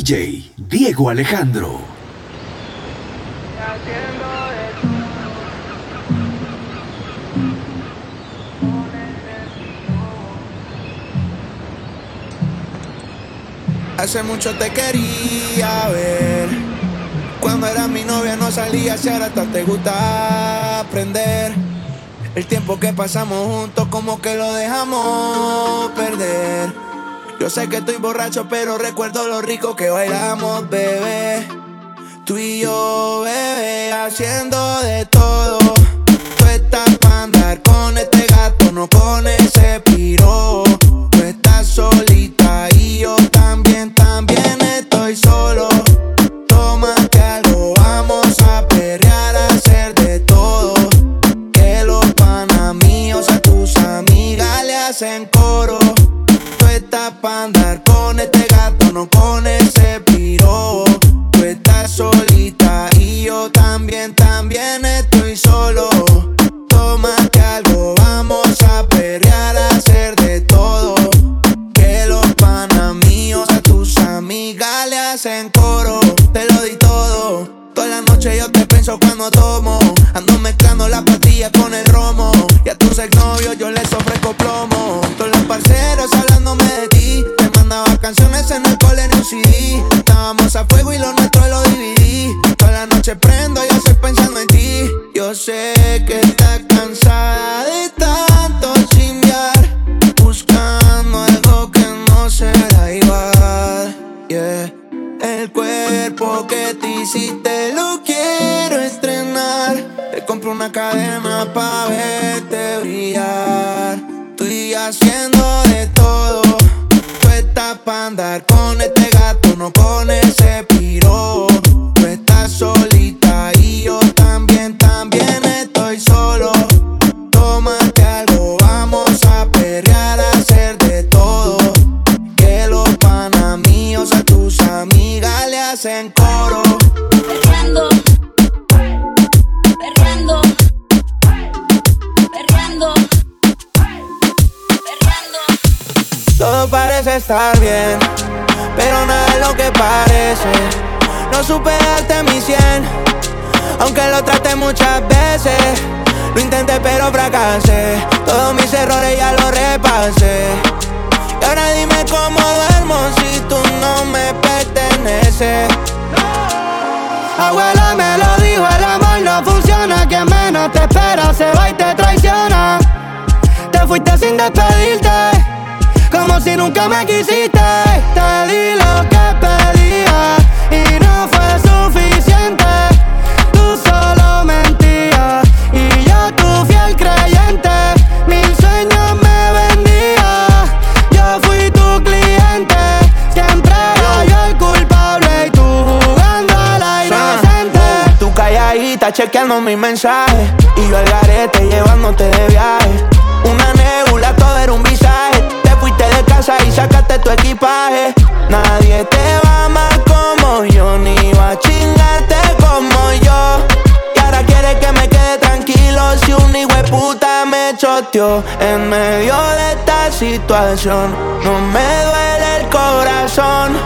DJ Diego Alejandro. Hace mucho te quería ver. Cuando era mi novia no salía, si ahora hasta te gusta aprender. El tiempo que pasamos juntos como que lo dejamos perder. Yo sé que estoy borracho, pero recuerdo lo rico que bailamos, bebé. Tú y yo, bebé, haciendo de todo. Tú estás para andar con este gato, no con ese estar bien, pero nada es lo que parece. No supe darte mi cien, aunque lo traté muchas veces. Lo intenté pero fracasé, todos mis errores ya los repasé. Y ahora dime cómo duermo si tú no me perteneces. Abuela me lo dijo, el amor no funciona. Quien menos te espera se va y te traiciona. Te fuiste sin despedirte, como si nunca me quisiste. Te di lo que pedía y no fue suficiente. Tú solo mentías y yo tu fiel creyente. Mil sueños me vendía, yo fui tu cliente. Siempre era yo el culpable y tú jugando a la inocente. Tú calladita chequeando mis mensajes Y yo al garete llevándote de viaje casa y sacaste tu equipaje. Nadie te va a amar como yo Ni va a chingarte como yo. Y ahora quieres que me quede tranquilo Si un hijo de puta En medio de esta situación No me duele el corazón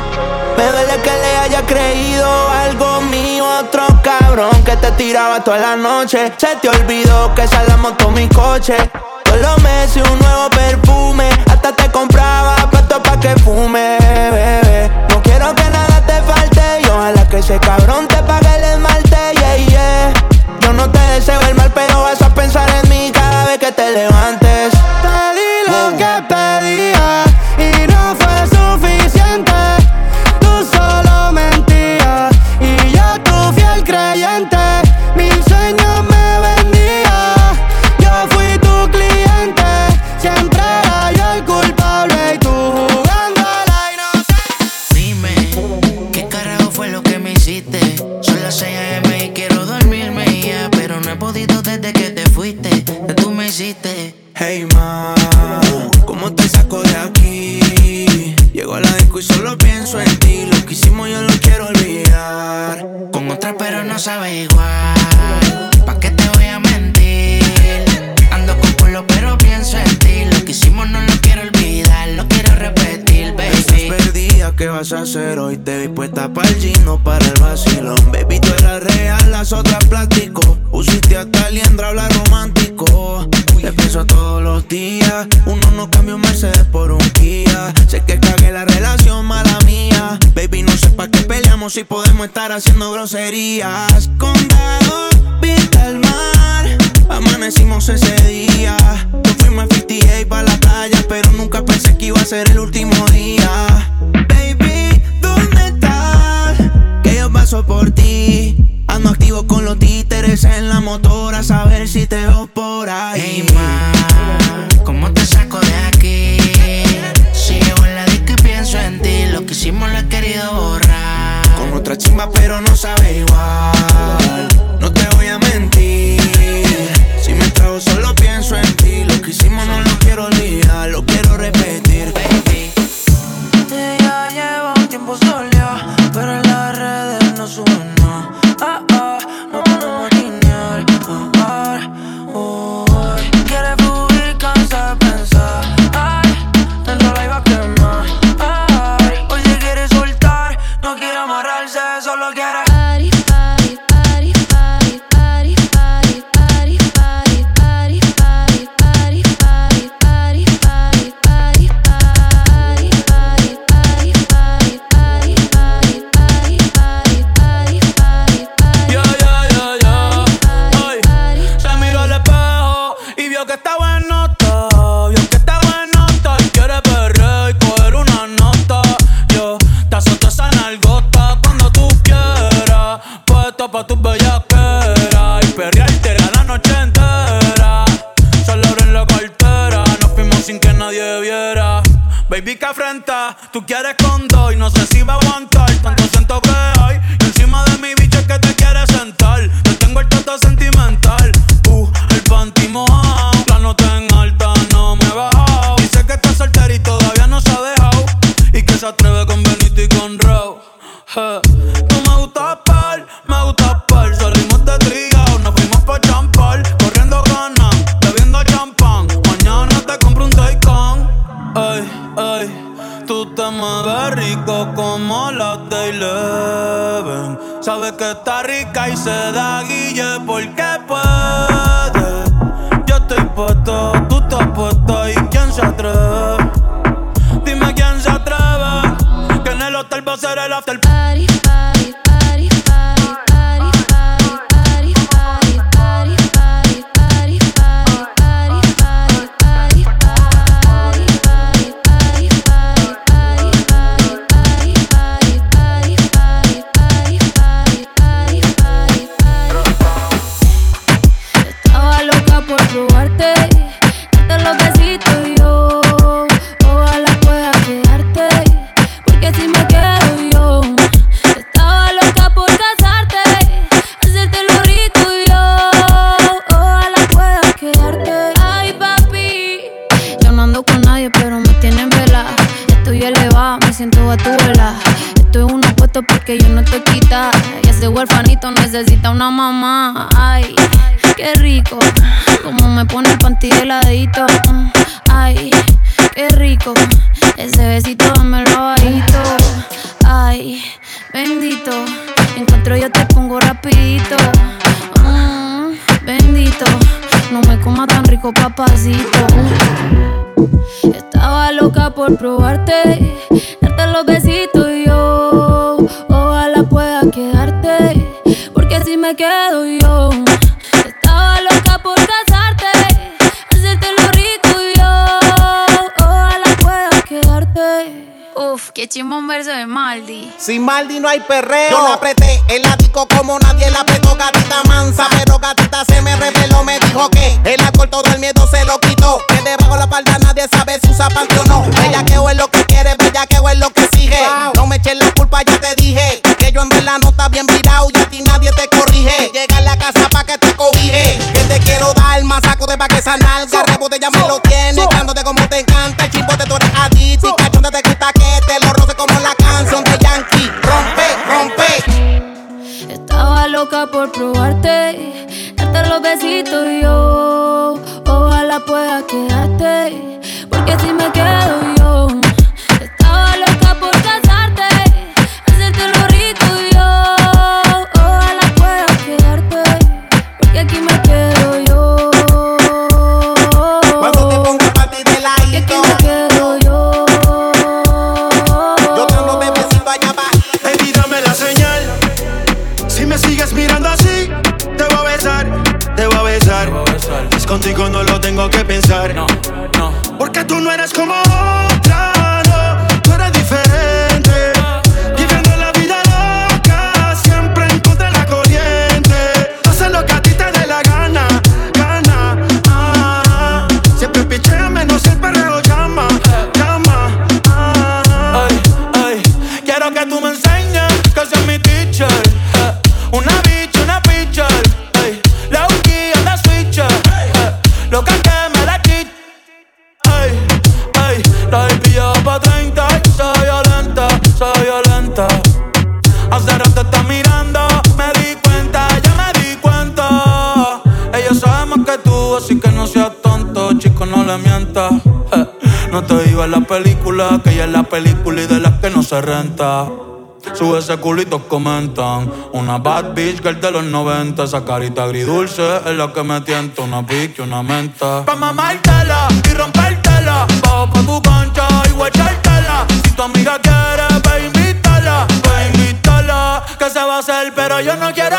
me duele que le haya creído algo mío, otro cabrón que te tiraba toda la noche. Se te olvidó que esa la montó mi coche. Todos los meses un nuevo perfume, hasta te compraba puesto pa' que fume, bebé. No quiero que nada te falte y ojalá que ese cabrón te pague el esmalte, yeah, yeah. Yo no te deseo el mal, pero vas a pensar en mí cada vez que levantes. Te di lo que pedía una mamá. Ay, qué rico. Como me pone el panty de ladito. Ay, qué rico. Ese besito me lo bajito. Ay, bendito. Encuentro yo te pongo rapidito. Mm, bendito. No me coma tan rico, papacito. Estaba loca por probarte, darte los besitos y quedo yo. Estaba loca por casarte, hacerte lo rico y yo. Ojalá puedas quedarte. Uf, qué chimbo un verso de Maldi. Sin Maldi no hay perreo. Yo la apreté el ático como nadie la apretó, gatita mansa. Pero gatita se me reveló, me dijo que el alcohol todo el miedo se lo quitó. Que debajo la palda nadie sabe si usa parte o no. Bellaqueo es lo que quiere, bellaqueo es lo que sigue. No me eches la culpa, ya te dije. quiero dar más saco de No, no. Porque tú no eres como otra, no. Tú eres diferente. Viviendo la vida loca, siempre en contra de la corriente. Haces lo que a ti te dé la gana, gana. Ah, siempre pichea menos el perreo llama, llama. Ah, Ay, ay, quiero que tú me enseñes que seas mi teacher. Renta. Sube ese culito, comentan. Una bad bitch girl de los 90. Esa carita agridulce es la que me tienta. Una pique, una menta. Pa' mamártela y rompértela. Bajo pa' tu concha y guachártela. Si tu amiga quiere, ve invítala. Ve invítala. Que se va a hacer, pero yo no quiero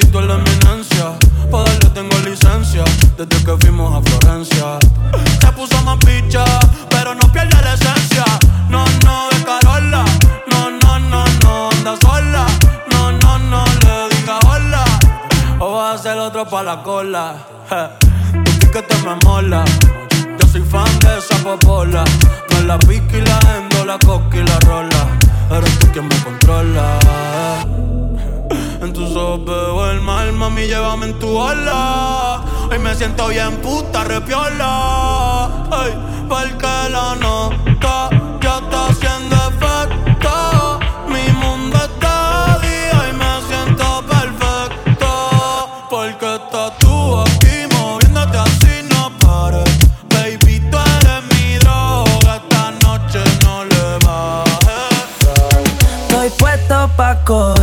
Totito es la eminencia. Pa' darle tengo licencia desde que fuimos a Florencia. Se puso más picha, pero no pierde la esencia. No, no, de Carola. No, no, no, no, anda sola. No, no, no, le diga hola. O vas a ser otro pa' la cola. Je, Tu que te me mola. Yo soy fan de esa popola. Me la pique y la endo, la coca y la rola. Eres tú quien me controla. Tus ojos veo el mal, mami, llévame en tu ola. Hoy me siento bien puta, repiola. Ay, porque la nota ya está haciendo efecto. Mi mundo está día y me siento perfecto. Porque estás tú aquí moviéndote así, no pares. Baby, tú eres mi droga. Esta noche no le bajes. Estoy puesto pa' coger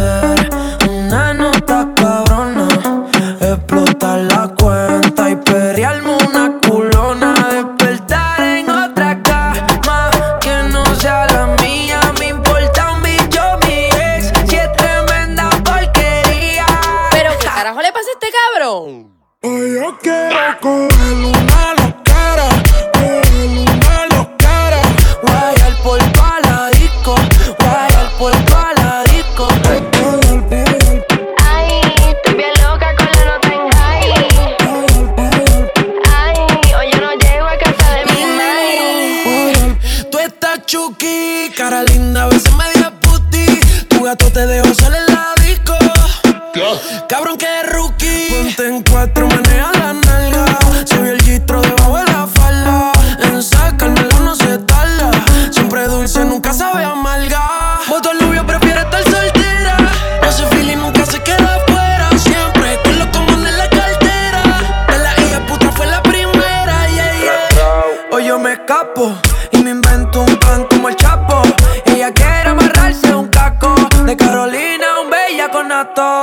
bella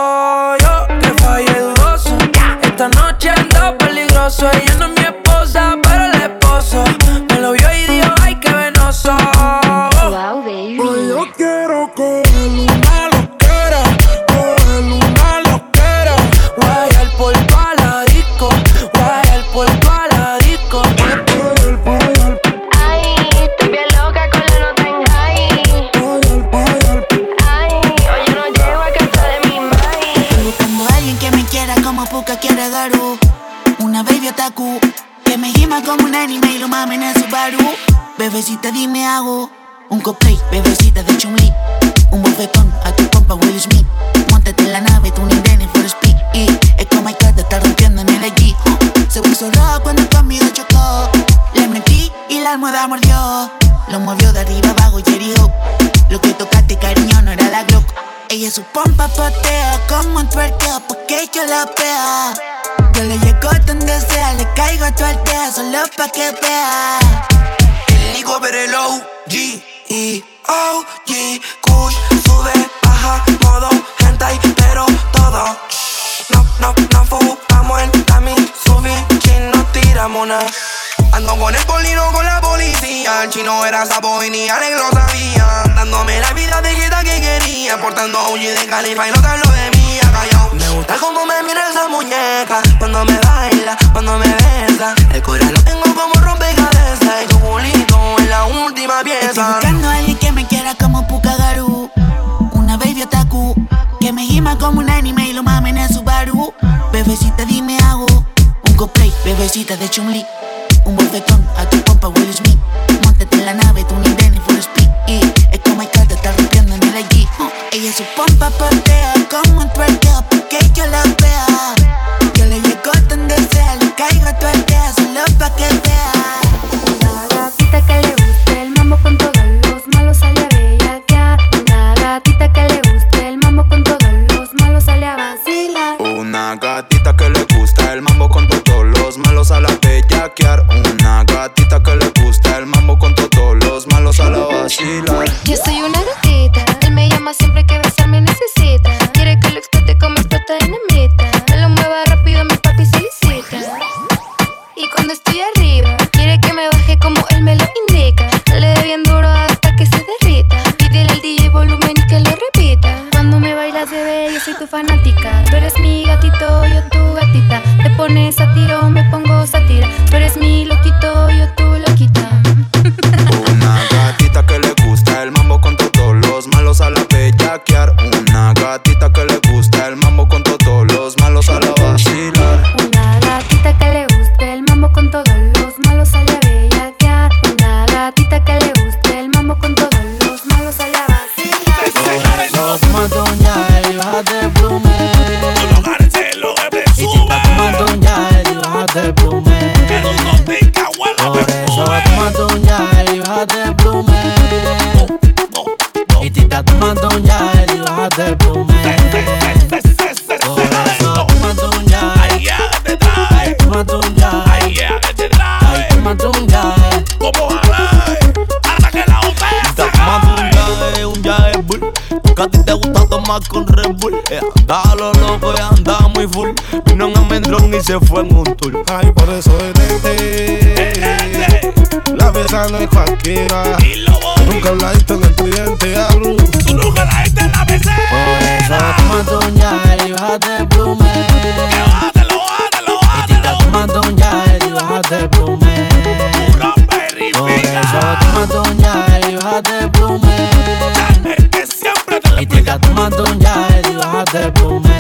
OG de é bom, é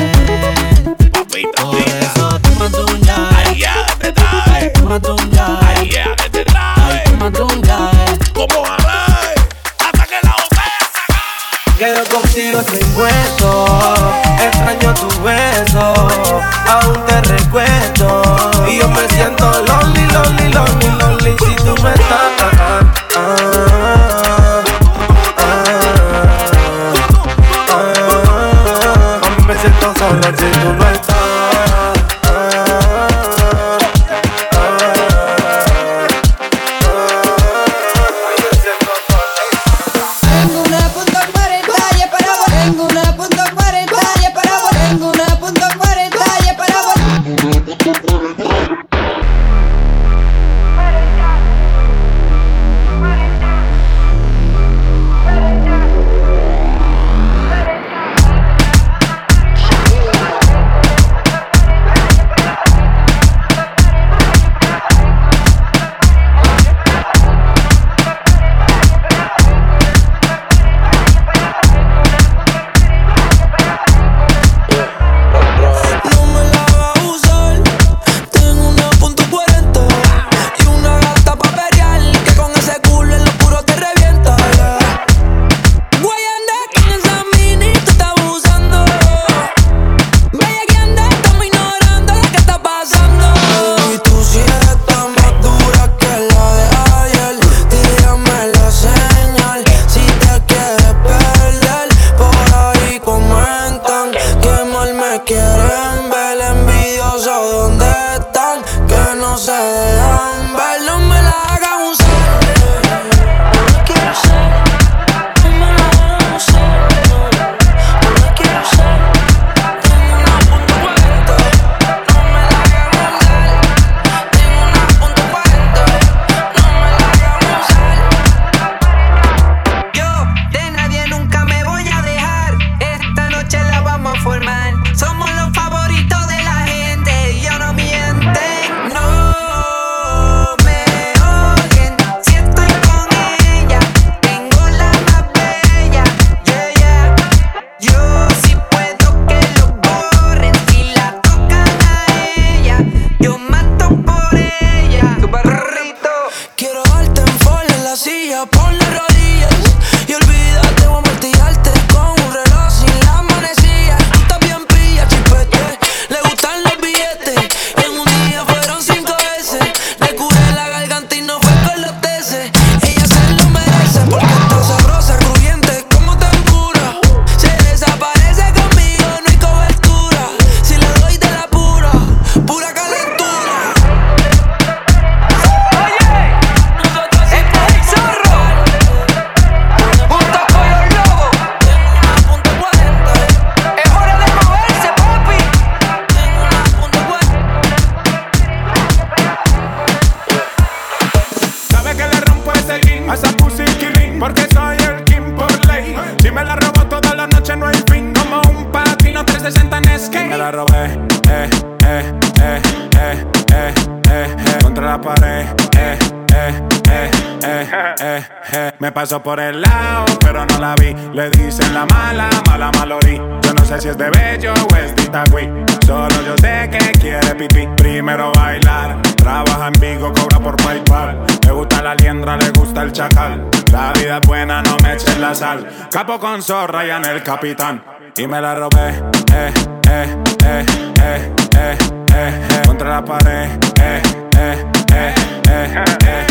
hizo Ryan el capitán. Y me la robé, eh, eh, eh, eh, eh, eh, Contra la pared, eh, eh, eh, eh, eh.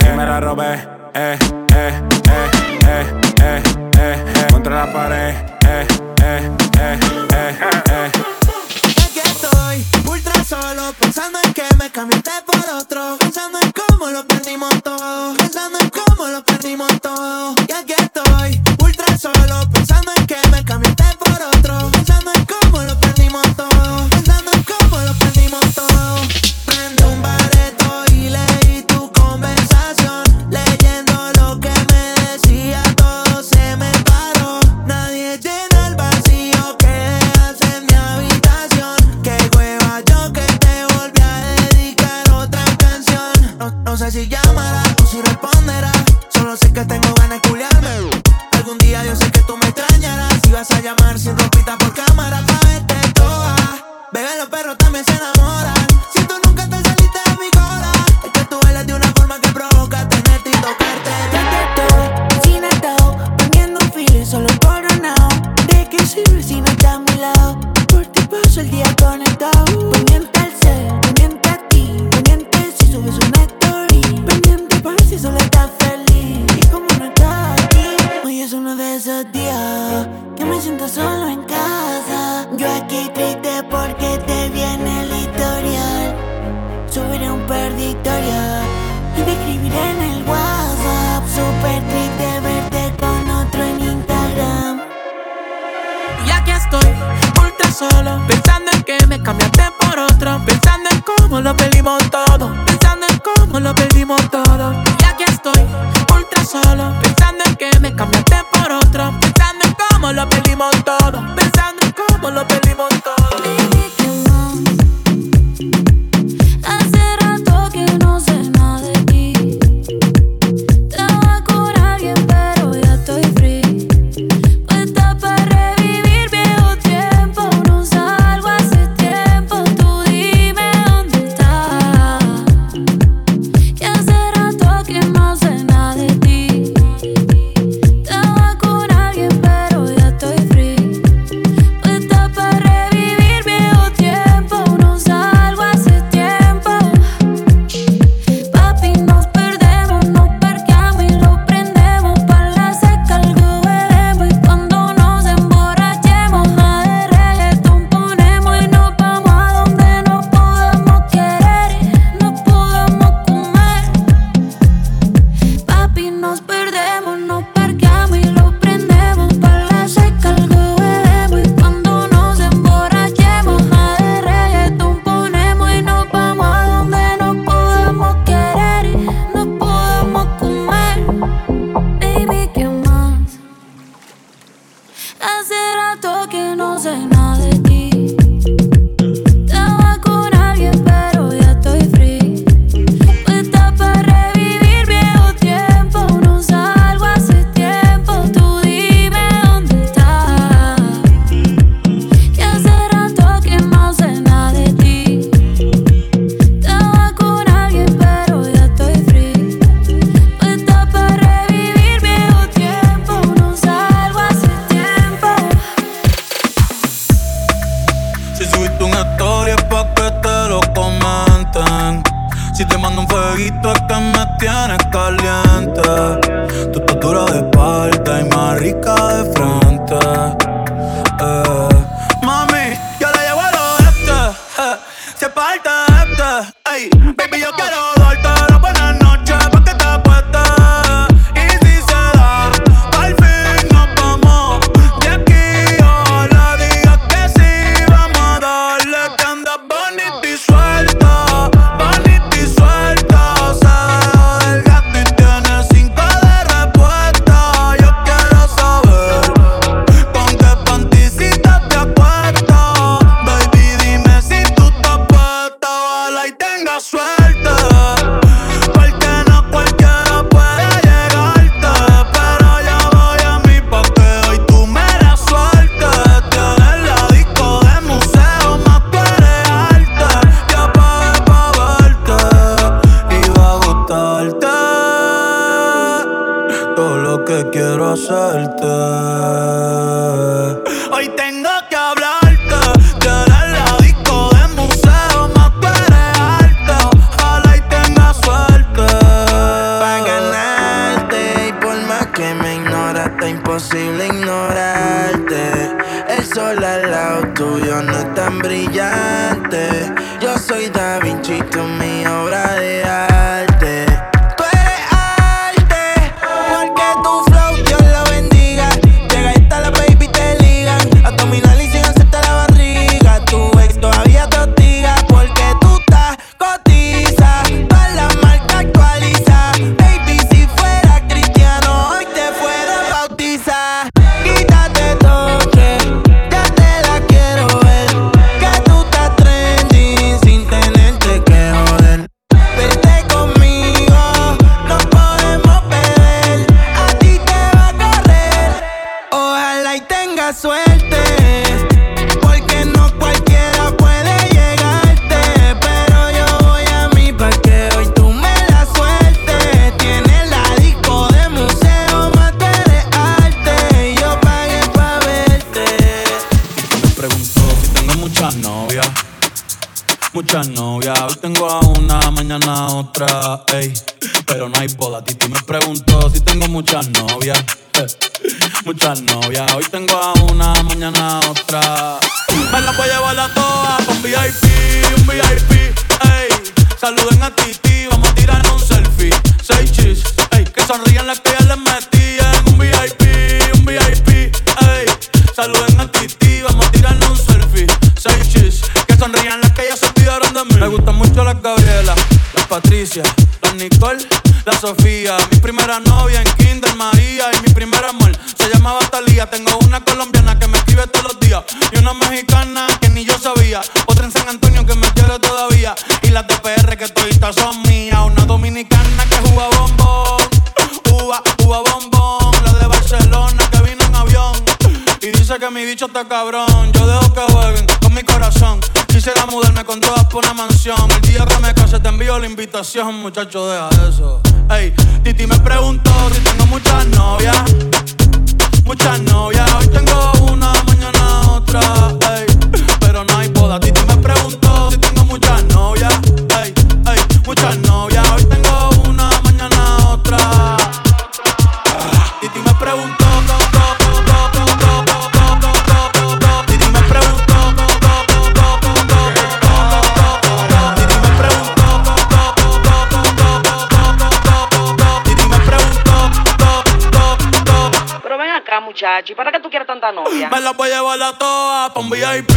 Y me la robé, eh, eh, eh, eh, eh, eh Contra la pared, eh, eh, eh, eh, eh. eh, Aquí estoy, ultra solo, pensando las Nicole, la Sofía. Mi primera novia en Kinder María y mi primer amor se llamaba Talía. Tengo una colombiana que me escribe todos los días y una mexicana que ni yo sabía. Otra en San Antonio que me quiere todavía y las de PR que toditas son mías. Una dominicana que juega bombón, uva, uva bombón. La de Barcelona que vino en avión y dice que mi bicho está cabrón. Yo dejo que jueguen con mi corazón. Quisiera mudarme con todas envío la invitación, muchacho, deja eso. Ey, Titi me preguntó si tengo muchas novias. Muchas novias, hoy tengo una, mañana otra. Ey, pero no hay boda. Titi me acá, muchacho, ¿y para qué tú quieres tanta novia? Me la voy a llevar a todas pa' un VIP,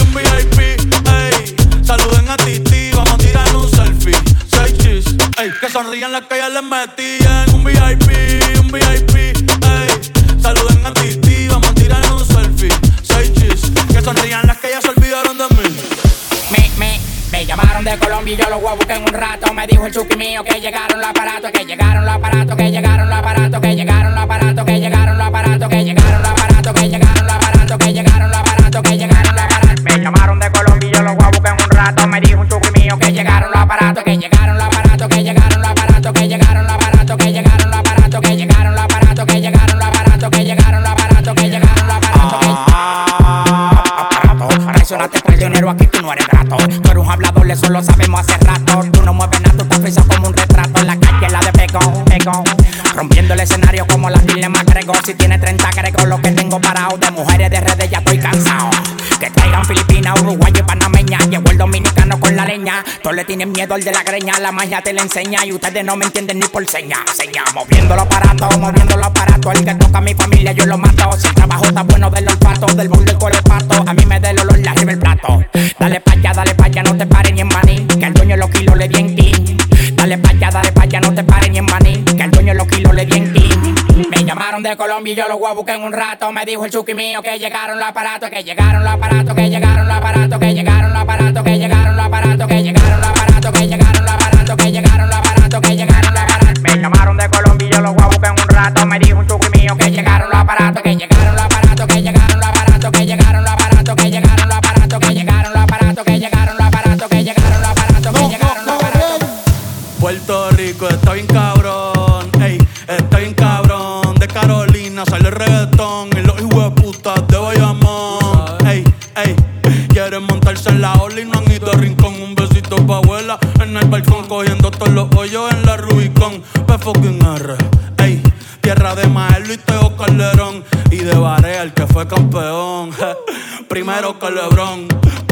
un VIP, ey. Saluden a Titi, vamos a tirar un selfie. Seis chis, ey. Que sonrían las que ya les metí en un VIP, un VIP, ey. Saluden a Titi, vamos a tirar un selfie. Seis chis, que sonrían las que ya se olvidaron de mí. Me, me, me llamaron de Colombia y yo los voy a buscar en un rato. Me dijo el chuki mío que llegaron los aparatos, que llegaron los aparatos, que llegaron los aparatos, que llegaron lo sabemos hace rato. Tú no mueves nada, tú estás frisado como un retrato. La calle la de pegón, pegón. Rompiendo el escenario como la Dile McGregor. Si tiene 30 agrego lo que tengo parado. De mujeres de redes ya estoy cansado. Que traigan Filipinas, Uruguay y Panameña. Llegó el dominicano la leña. Todos le tienen miedo al de la greña. La magia te la enseña y ustedes no me entienden ni por seña. Seña, moviendo los aparatos, moviendo los aparatos. El que toca a mi familia yo lo mato. Si el trabajo está bueno del olfato, del mundo el cuero pato. A mí me da el olor la arriba el plato. Dale pa' allá, dale pa' allá, no te pares ni en maní. Que el dueño los kilos le di en ti. Dale pa' allá, dale pa' allá, no te pares ni en maní. Que el dueño los kilos le di en ti. Me llamaron de Colombia y yo los voy a buscar en un rato. Me dijo el chuki mío que llegaron los aparatos, que llegaron los aparatos, que llegaron los aparatos, que llegaron los aparatos, que llegaron aparatos, que llegaron los aparatos, que llegaron los aparatos, que llegaron los aparatos, que llegaron los aparatos. Me llamaron de Colombia yo los voy a buscar en un rato. Me dijo un chuki mío que llegaron los aparatos, que llegaron los aparatos, que llegaron los aparatos, que llegaron los aparatos, que llegaron los aparatos, que llegaron los aparatos, que llegaron los aparatos, que llegaron los aparatos, que llegaron los aparatos. Puerto Rico está bien balcón, cogiendo todos los hoyos en la Rubicon. P fucking R, ey. tierra de Maelo y Teo Calderón. Y de Barea, el que fue campeón. Primero que.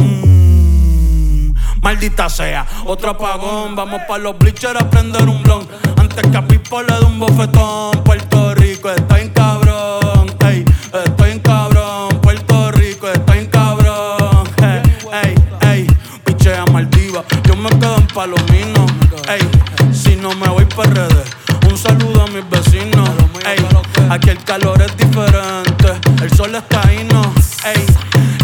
Mm, maldita sea, otro apagón. Vamos pa' los bleachers a prender un blon. Antes que a Pipo le dé un bofetón. Puerto Rico está en cabrón. Ey, Un saludo a mis vecinos. Ey, aquí el calor es diferente. El sol está ahí, no. Ey,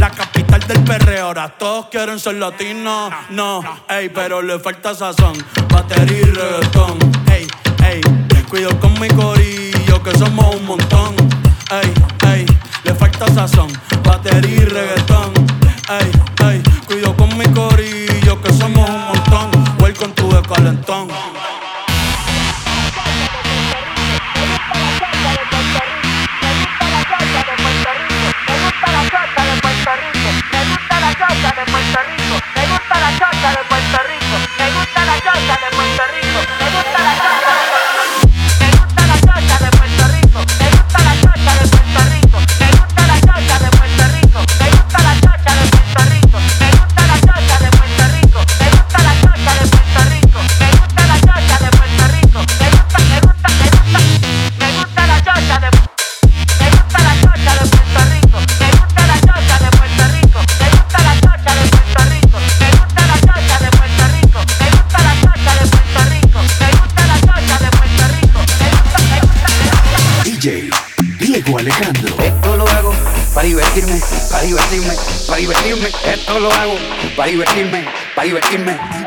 la capital del perreo. Ahora todos quieren ser latinos. No, ey, pero le falta sazón. Batería y reggaetón. Ey, ey, cuido con mi corillo que somos un montón. Ey, ey, le falta sazón. Batería y reggaetón. Ey, ey, cuido con mi corillo que somos un montón.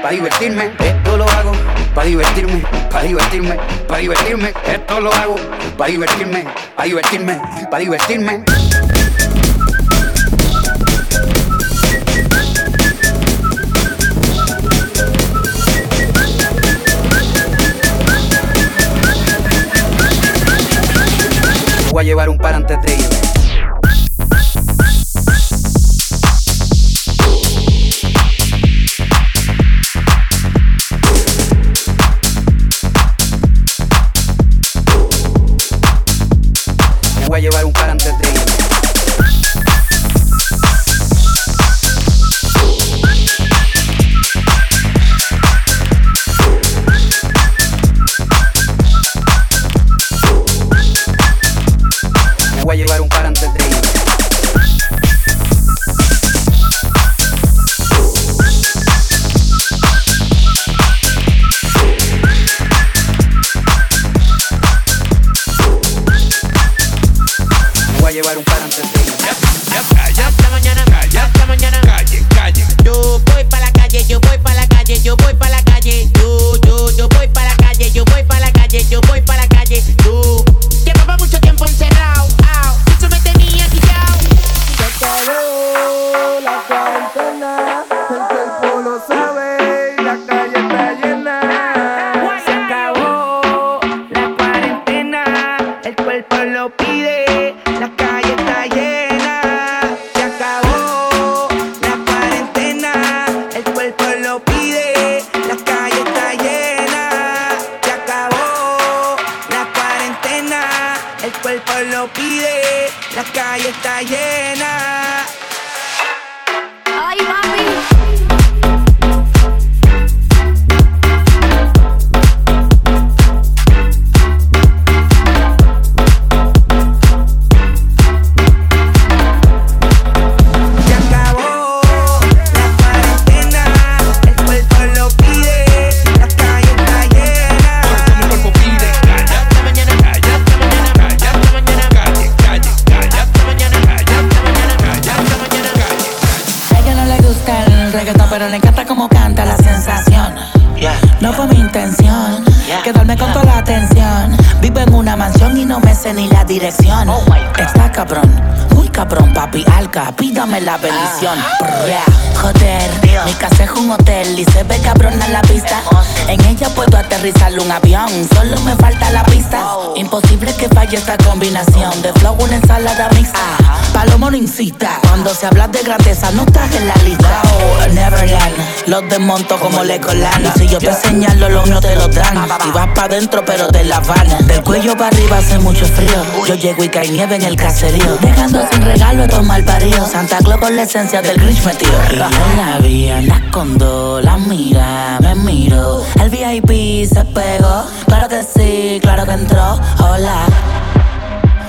Para divertirme. Esto lo hago para divertirme, para divertirme, para divertirme. Esto lo hago para divertirme, para divertirme, para divertirme. Voy a llevar un par antes de irme. Y si yo te señalo, lo mío te lo dan. Y vas pa' dentro, pero te la van. Del cuello para arriba hace mucho frío. Yo llego y cae nieve en el caserío. Dejando sin regalo a tomar parío. Santa Claus con la esencia del Grinch metido. Y yo la vi, la escondo, la mira, me miro. El VIP se pegó. Claro que sí, claro que entró. Hola.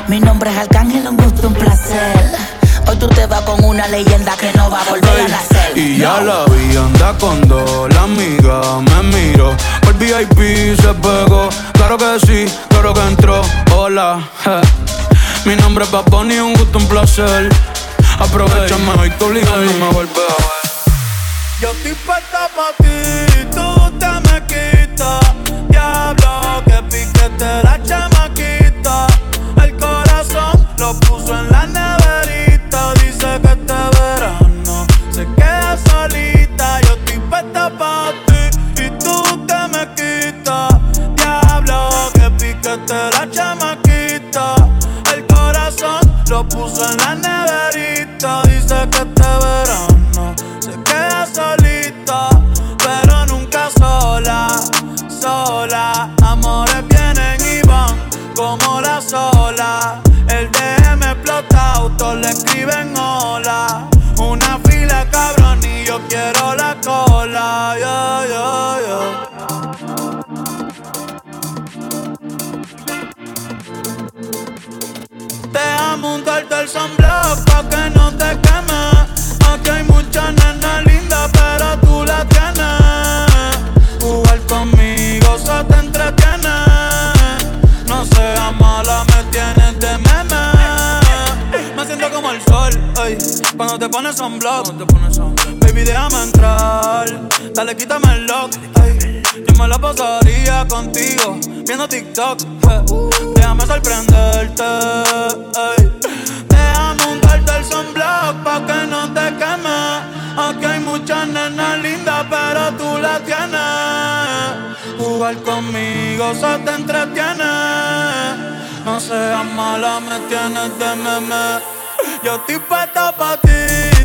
Mi nombre es Arcángel, un gusto, un placer. Hoy tú te vas con una leyenda que no va a volver a nacer. Y ya la vi, anda con dos, la amiga me miró. Por VIP se pegó, claro que sí, claro que entró. Hola, mi nombre es Paponi, un gusto, un placer. Aprovechame hoy, tu obligado no me vuelves a ver. Yo estoy puesta pa' Que no te quemes, aunque hay mucha nena linda, pero tú la tienes. jugar conmigo se te entretiene. No seas mala, me tienes de meme. Me siento como el sol, ay, cuando te pones amblado. Baby déjame entrar, Dale quítame el lock, yo me lo pasaría contigo viendo TikTok. Déjame sorprenderte, ay el sunblock pa' que no te queme. Aquí hay muchas nenas lindas, pero tú las tienes. Jugar conmigo se te entretiene. No seas mala, me tienes de meme. Yo estoy puesta pa' ti.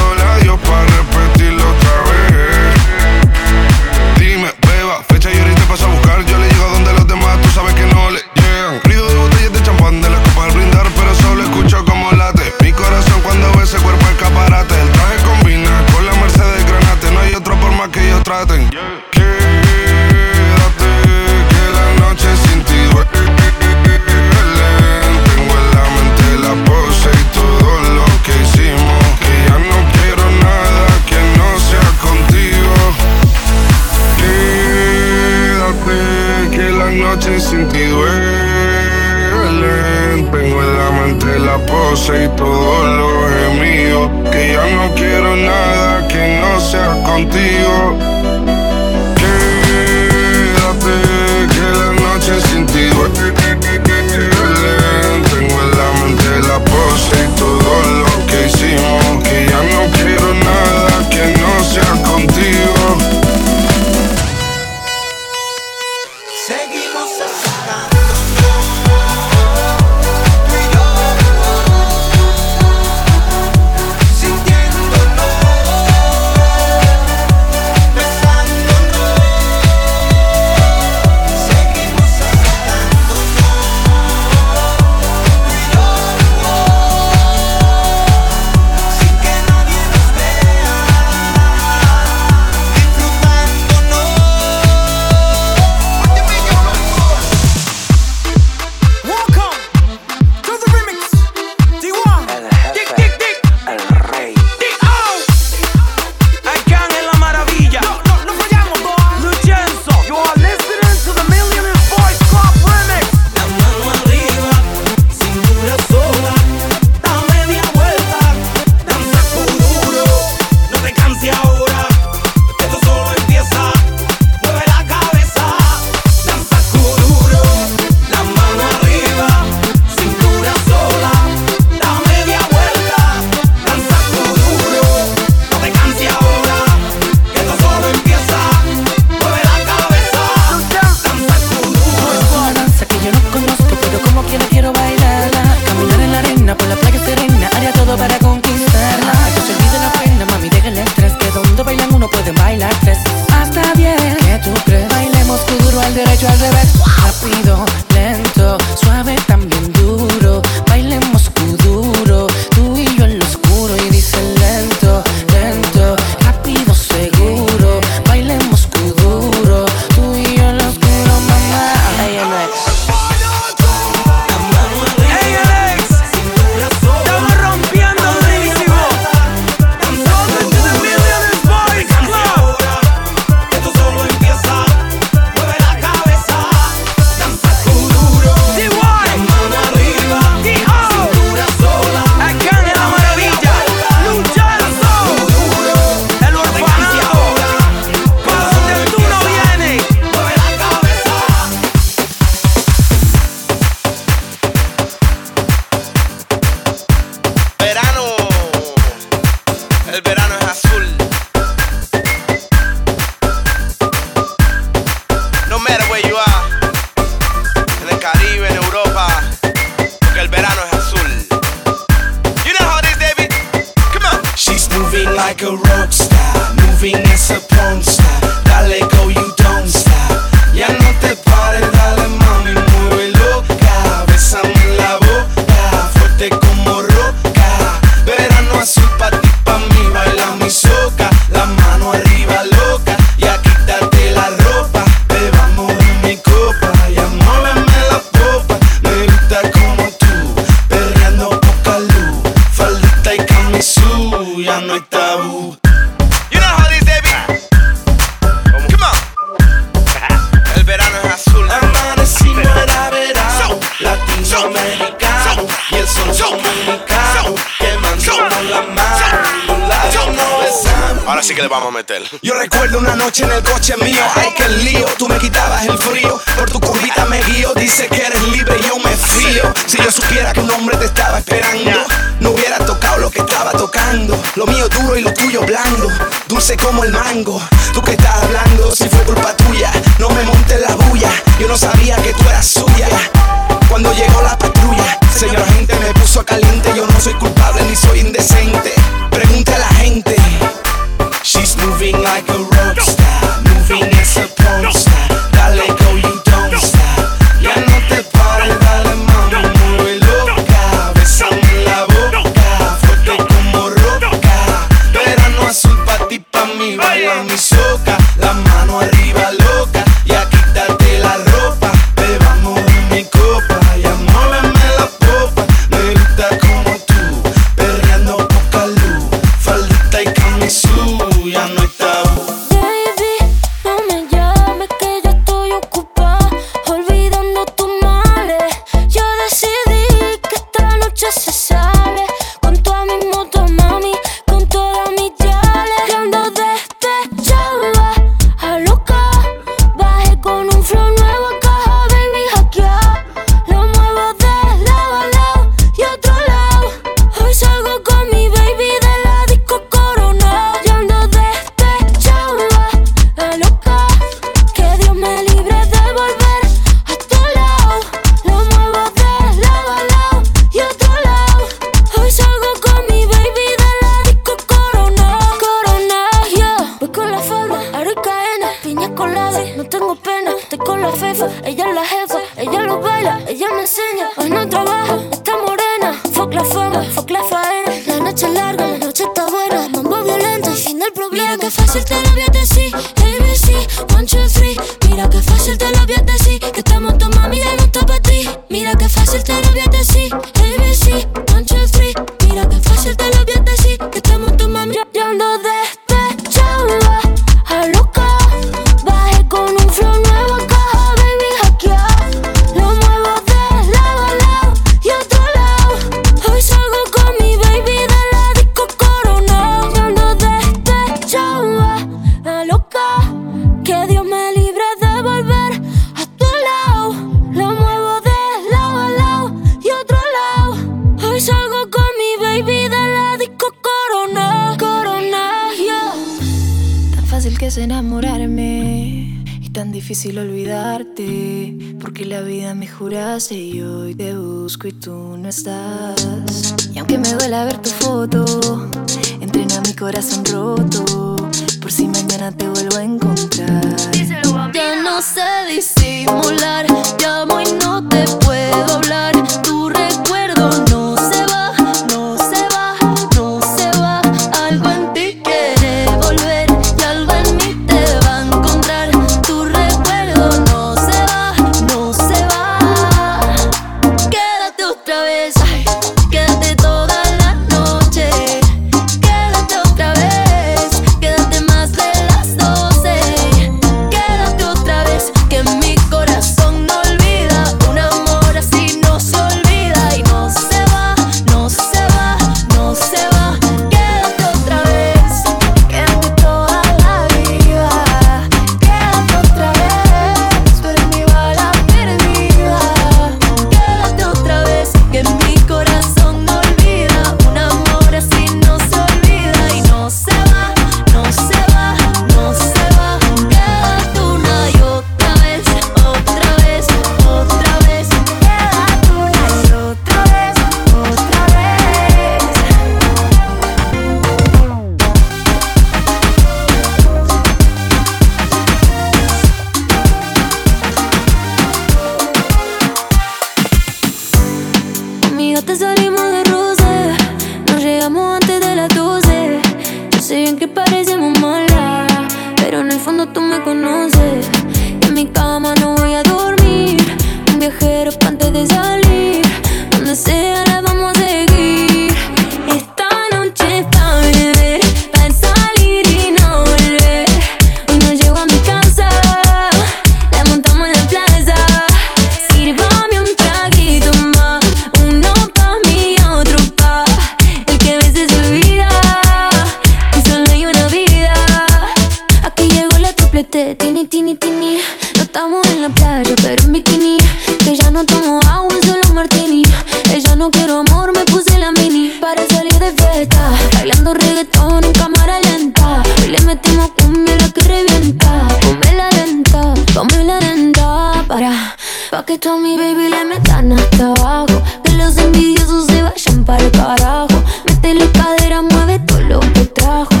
baby, le metan hasta abajo. Que los envidiosos se vayan para el carajo. Mete la cadera, mueve todo lo que trajo.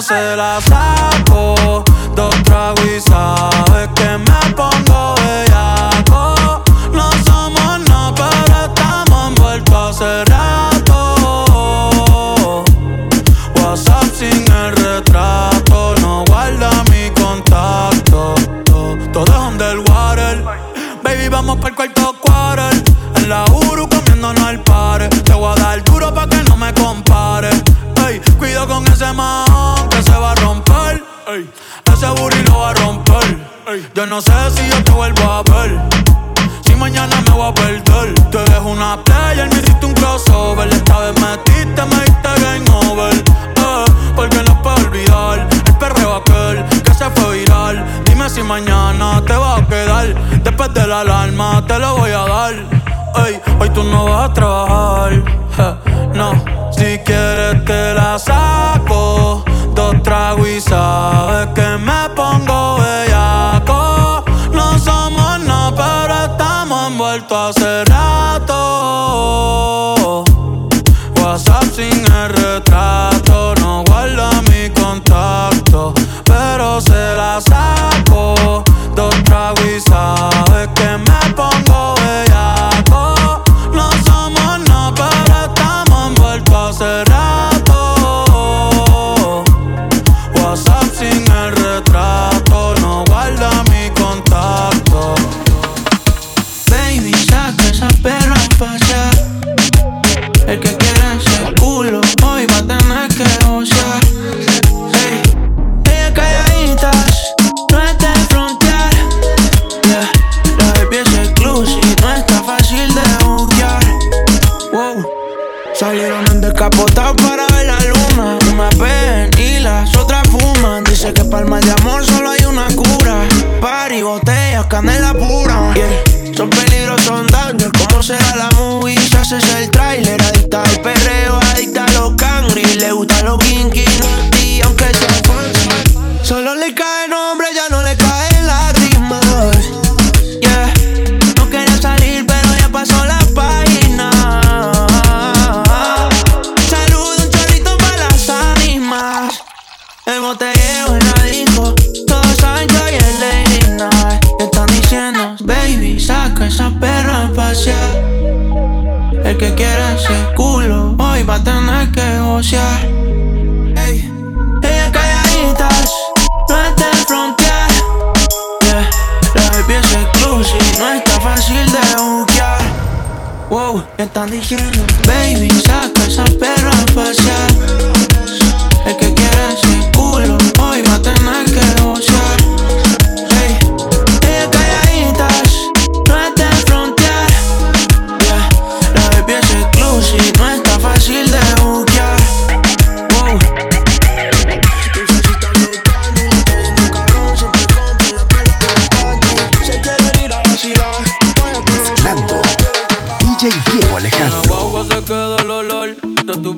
se la sabe. tiriste un crossover. Esta vez metiste, me diste game over. Eh, porque no puedo olvidar el perreo aquel que se fue viral. Dime si mañana te va a quedar. Después de la alarma te lo voy a dar. Ey, hoy tú no vas a trabajar. No, si quieres te la saco. Dos tragos y sabes que me pongo bellaco. No somos nada, pero estamos envueltos hace rato. fácil, no está fácil de buquear. Wow, me están diciendo, baby, saca esa perra a pasear. El que quiere ese culo, hoy va a tener que bocear.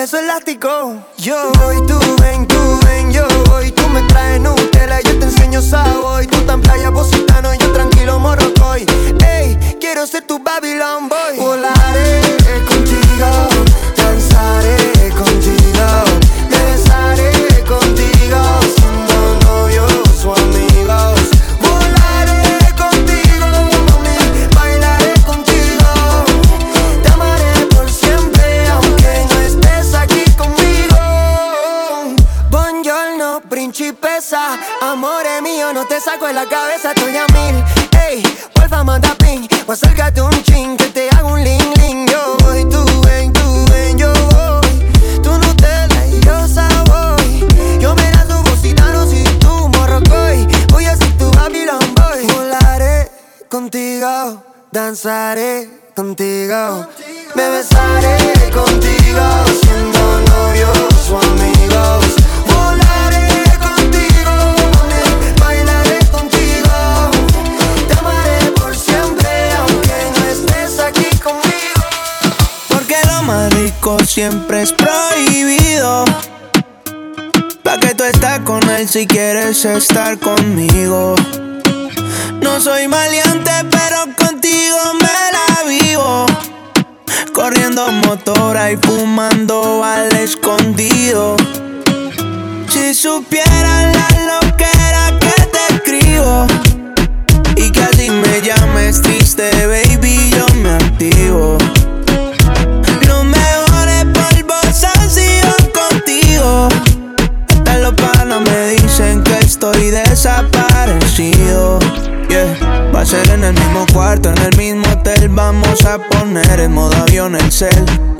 beso elástico. Yo voy, tú ven, tú ven, yo voy. Tú me traes Nutella, yo te enseño sabor. Tú tan playa positano, yo tranquilo morrocoy. Ey, quiero ser tu Babylon boy. Volaré danzaré contigo. Me besaré contigo, siendo novios o amigos. Volaré contigo, bailaré contigo. Te amaré por siempre, aunque no estés aquí conmigo. Porque lo más rico siempre es prohibido. Pa' que tú estás con él si quieres estar conmigo. No soy maleante, pero me la vivo. Corriendo motora y fumando al escondido. Si supieran la loquera que te escribo. Y que así me llames triste, ser en el mismo cuarto, en el mismo hotel. Vamos a poner en modo avión el cel.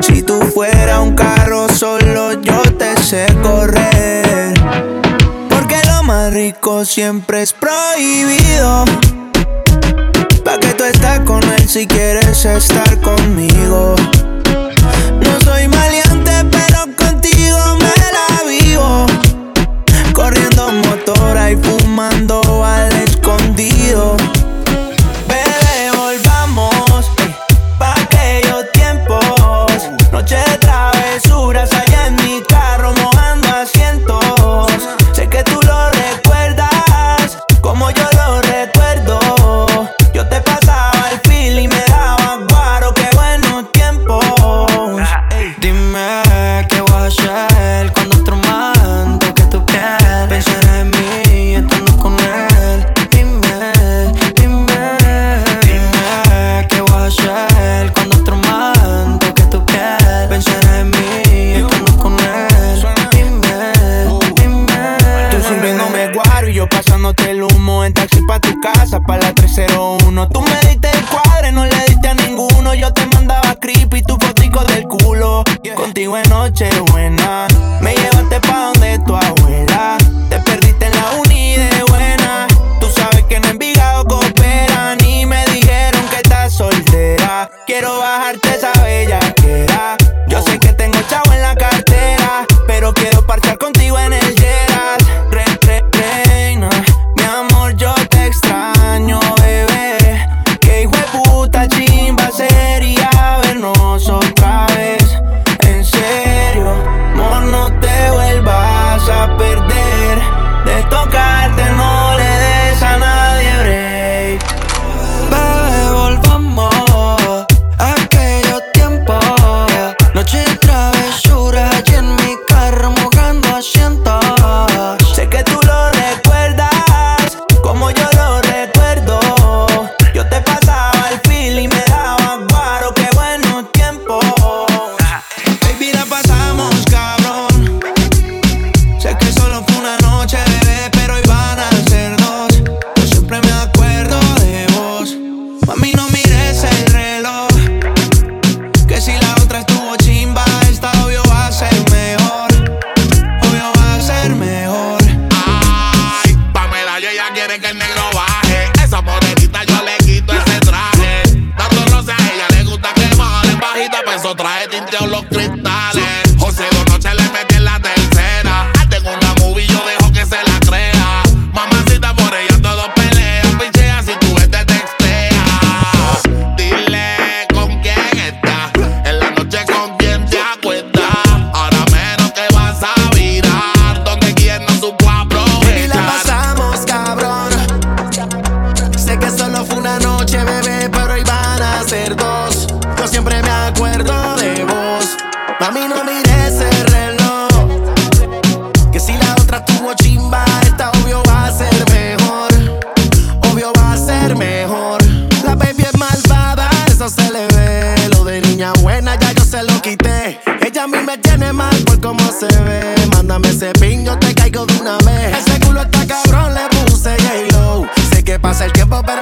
Si tú fueras un carro, solo yo te sé correr. Porque lo más rico siempre es prohibido. Pa' que tú estás con él si quieres estar conmigo. No soy maleante, Contigo en noche buena, me llevaste pa' donde tú abuela. mejor. La baby es malvada, eso se le ve. Lo de niña buena ya yo se lo quité. Ella a mí me tiene mal por cómo se ve. Mándame ese pin, yo te caigo de una vez. Ese culo está cabrón, le puse J-Lo. Sé que pasa el tiempo, pero